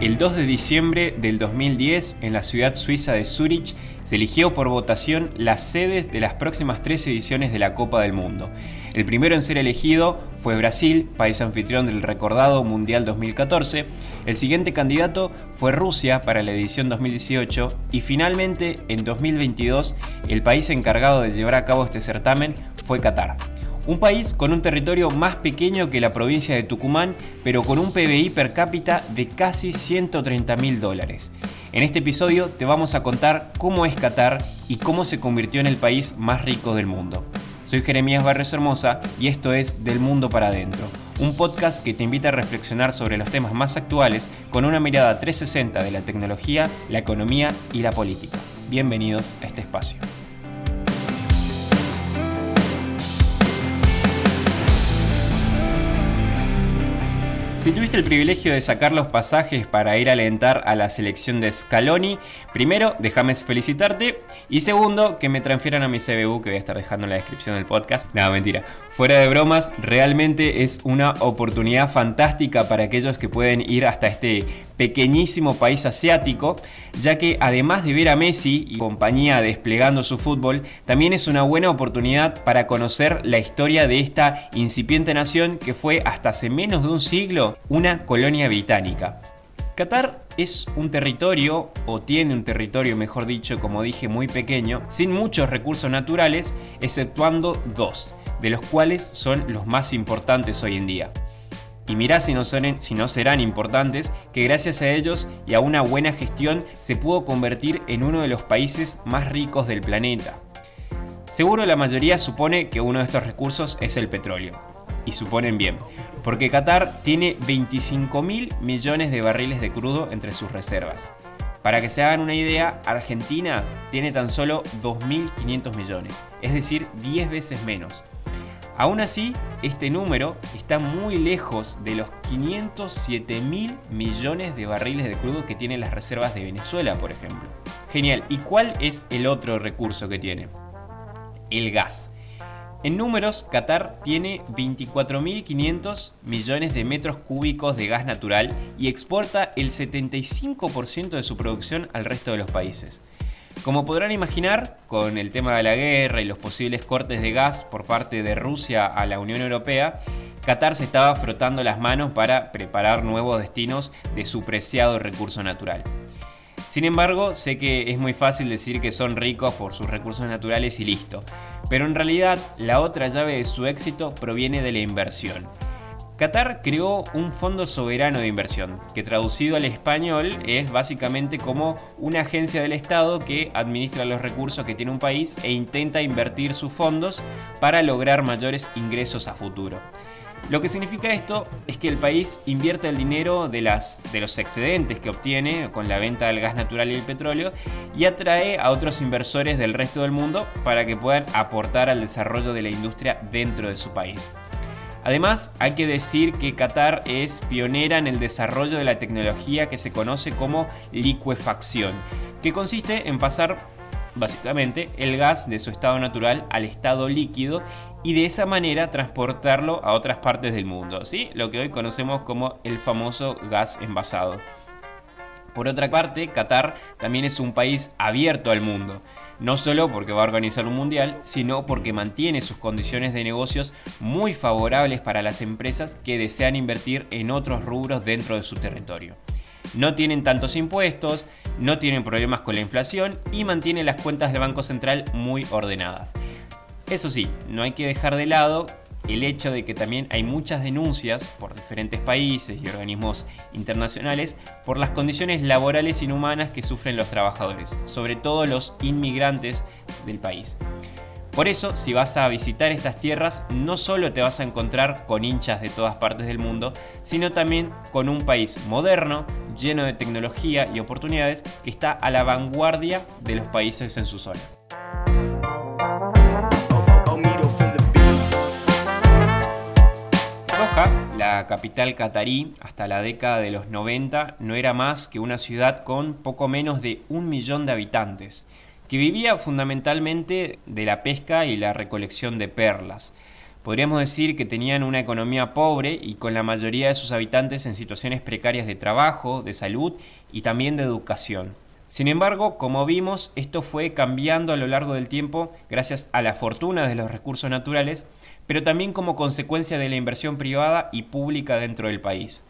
El 2 de diciembre del 2010, en la ciudad suiza de Zurich, se eligió por votación las sedes de las próximas tres ediciones de la Copa del Mundo. El primero en ser elegido fue Brasil, país anfitrión del recordado Mundial 2014. El siguiente candidato fue Rusia para la edición 2018 y finalmente en 2022 el país encargado de llevar a cabo este certamen fue Qatar. Un país con un territorio más pequeño que la provincia de Tucumán, pero con un PBI per cápita de casi 130 mil dólares. En este episodio te vamos a contar cómo es Qatar y cómo se convirtió en el país más rico del mundo. Soy Jeremías Barres Hermosa y esto es Del Mundo para Adentro, un podcast que te invita a reflexionar sobre los temas más actuales con una mirada 360 de la tecnología, la economía y la política. Bienvenidos a este espacio. Si tuviste el privilegio de sacar los pasajes para ir a alentar a la selección de Scaloni, primero, déjame felicitarte. Y segundo, que me transfieran a mi CBU, que voy a estar dejando en la descripción del podcast. Nada, mentira. Fuera de bromas, realmente es una oportunidad fantástica para aquellos que pueden ir hasta este pequeñísimo país asiático, ya que además de ver a Messi y compañía desplegando su fútbol, también es una buena oportunidad para conocer la historia de esta incipiente nación que fue hasta hace menos de un siglo una colonia británica. Qatar es un territorio, o tiene un territorio mejor dicho, como dije, muy pequeño, sin muchos recursos naturales, exceptuando dos, de los cuales son los más importantes hoy en día. Y mirá si no, si no serán importantes, que gracias a ellos y a una buena gestión se pudo convertir en uno de los países más ricos del planeta. Seguro la mayoría supone que uno de estos recursos es el petróleo. Y suponen bien, porque Qatar tiene 25 mil millones de barriles de crudo entre sus reservas. Para que se hagan una idea, Argentina tiene tan solo 2.500 millones, es decir, 10 veces menos. Aún así, este número está muy lejos de los 507 mil millones de barriles de crudo que tienen las reservas de Venezuela, por ejemplo. Genial, ¿y cuál es el otro recurso que tiene? El gas. En números, Qatar tiene 24.500 millones de metros cúbicos de gas natural y exporta el 75% de su producción al resto de los países. Como podrán imaginar, con el tema de la guerra y los posibles cortes de gas por parte de Rusia a la Unión Europea, Qatar se estaba frotando las manos para preparar nuevos destinos de su preciado recurso natural. Sin embargo, sé que es muy fácil decir que son ricos por sus recursos naturales y listo, pero en realidad la otra llave de su éxito proviene de la inversión. Qatar creó un fondo soberano de inversión, que traducido al español es básicamente como una agencia del Estado que administra los recursos que tiene un país e intenta invertir sus fondos para lograr mayores ingresos a futuro. Lo que significa esto es que el país invierte el dinero de, las, de los excedentes que obtiene con la venta del gas natural y el petróleo y atrae a otros inversores del resto del mundo para que puedan aportar al desarrollo de la industria dentro de su país. Además, hay que decir que Qatar es pionera en el desarrollo de la tecnología que se conoce como liquefacción, que consiste en pasar básicamente el gas de su estado natural al estado líquido y de esa manera transportarlo a otras partes del mundo, ¿sí? lo que hoy conocemos como el famoso gas envasado. Por otra parte, Qatar también es un país abierto al mundo no solo porque va a organizar un mundial, sino porque mantiene sus condiciones de negocios muy favorables para las empresas que desean invertir en otros rubros dentro de su territorio. No tienen tantos impuestos, no tienen problemas con la inflación y mantiene las cuentas del Banco Central muy ordenadas. Eso sí, no hay que dejar de lado el hecho de que también hay muchas denuncias por diferentes países y organismos internacionales por las condiciones laborales inhumanas que sufren los trabajadores, sobre todo los inmigrantes del país. Por eso, si vas a visitar estas tierras, no solo te vas a encontrar con hinchas de todas partes del mundo, sino también con un país moderno, lleno de tecnología y oportunidades, que está a la vanguardia de los países en su zona. Capital catarí, hasta la década de los 90, no era más que una ciudad con poco menos de un millón de habitantes, que vivía fundamentalmente de la pesca y la recolección de perlas. Podríamos decir que tenían una economía pobre y con la mayoría de sus habitantes en situaciones precarias de trabajo, de salud y también de educación. Sin embargo, como vimos, esto fue cambiando a lo largo del tiempo gracias a la fortuna de los recursos naturales, pero también como consecuencia de la inversión privada y pública dentro del país.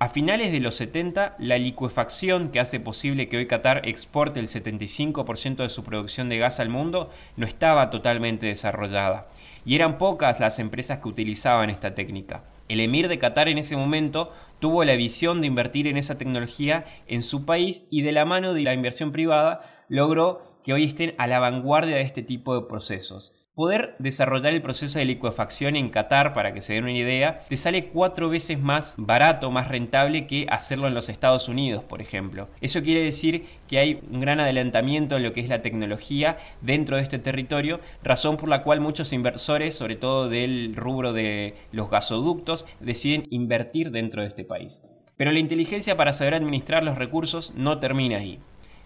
A finales de los 70, la licuefacción que hace posible que hoy Qatar exporte el 75% de su producción de gas al mundo no estaba totalmente desarrollada, y eran pocas las empresas que utilizaban esta técnica. El emir de Qatar en ese momento tuvo la visión de invertir en esa tecnología en su país y de la mano de la inversión privada logró que hoy estén a la vanguardia de este tipo de procesos. Poder desarrollar el proceso de licuefacción en Qatar, para que se den una idea, te sale cuatro veces más barato, más rentable que hacerlo en los Estados Unidos, por ejemplo. Eso quiere decir que hay un gran adelantamiento en lo que es la tecnología dentro de este territorio, razón por la cual muchos inversores, sobre todo del rubro de los gasoductos, deciden invertir dentro de este país. Pero la inteligencia para saber administrar los recursos no termina ahí.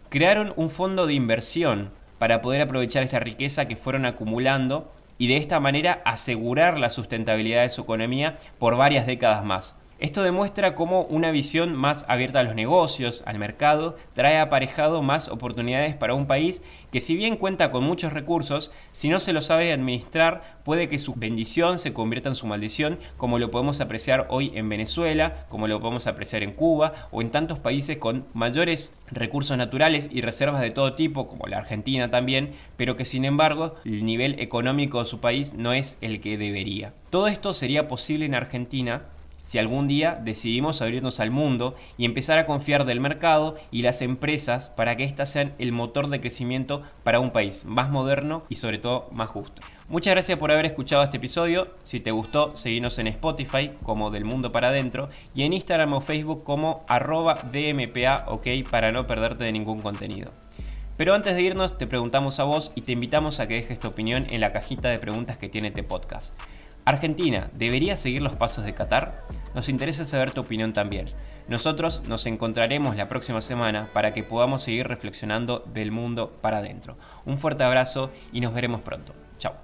Crearon un fondo de inversión para poder aprovechar esta riqueza que fueron acumulando y de esta manera asegurar la sustentabilidad de su economía por varias décadas más. Esto demuestra cómo una visión más abierta a los negocios, al mercado, trae aparejado más oportunidades para un país que si bien cuenta con muchos recursos, si no se lo sabe administrar, puede que su bendición se convierta en su maldición, como lo podemos apreciar hoy en Venezuela, como lo podemos apreciar en Cuba o en tantos países con mayores recursos naturales y reservas de todo tipo, como la Argentina también, pero que sin embargo el nivel económico de su país no es el que debería. Todo esto sería posible en Argentina si algún día decidimos abrirnos al mundo y empezar a confiar del mercado y las empresas para que éstas sean el motor de crecimiento para un país más moderno y sobre todo más justo. Muchas gracias por haber escuchado este episodio. Si te gustó, seguinos en Spotify como Del Mundo para Adentro y en Instagram o Facebook como arroba DMPA OK para no perderte de ningún contenido. Pero antes de irnos te preguntamos a vos y te invitamos a que dejes tu opinión en la cajita de preguntas que tiene este podcast. Argentina, ¿debería seguir los pasos de Qatar? Nos interesa saber tu opinión también. Nosotros nos encontraremos la próxima semana para que podamos seguir reflexionando del mundo para adentro. Un fuerte abrazo y nos veremos pronto. Chao.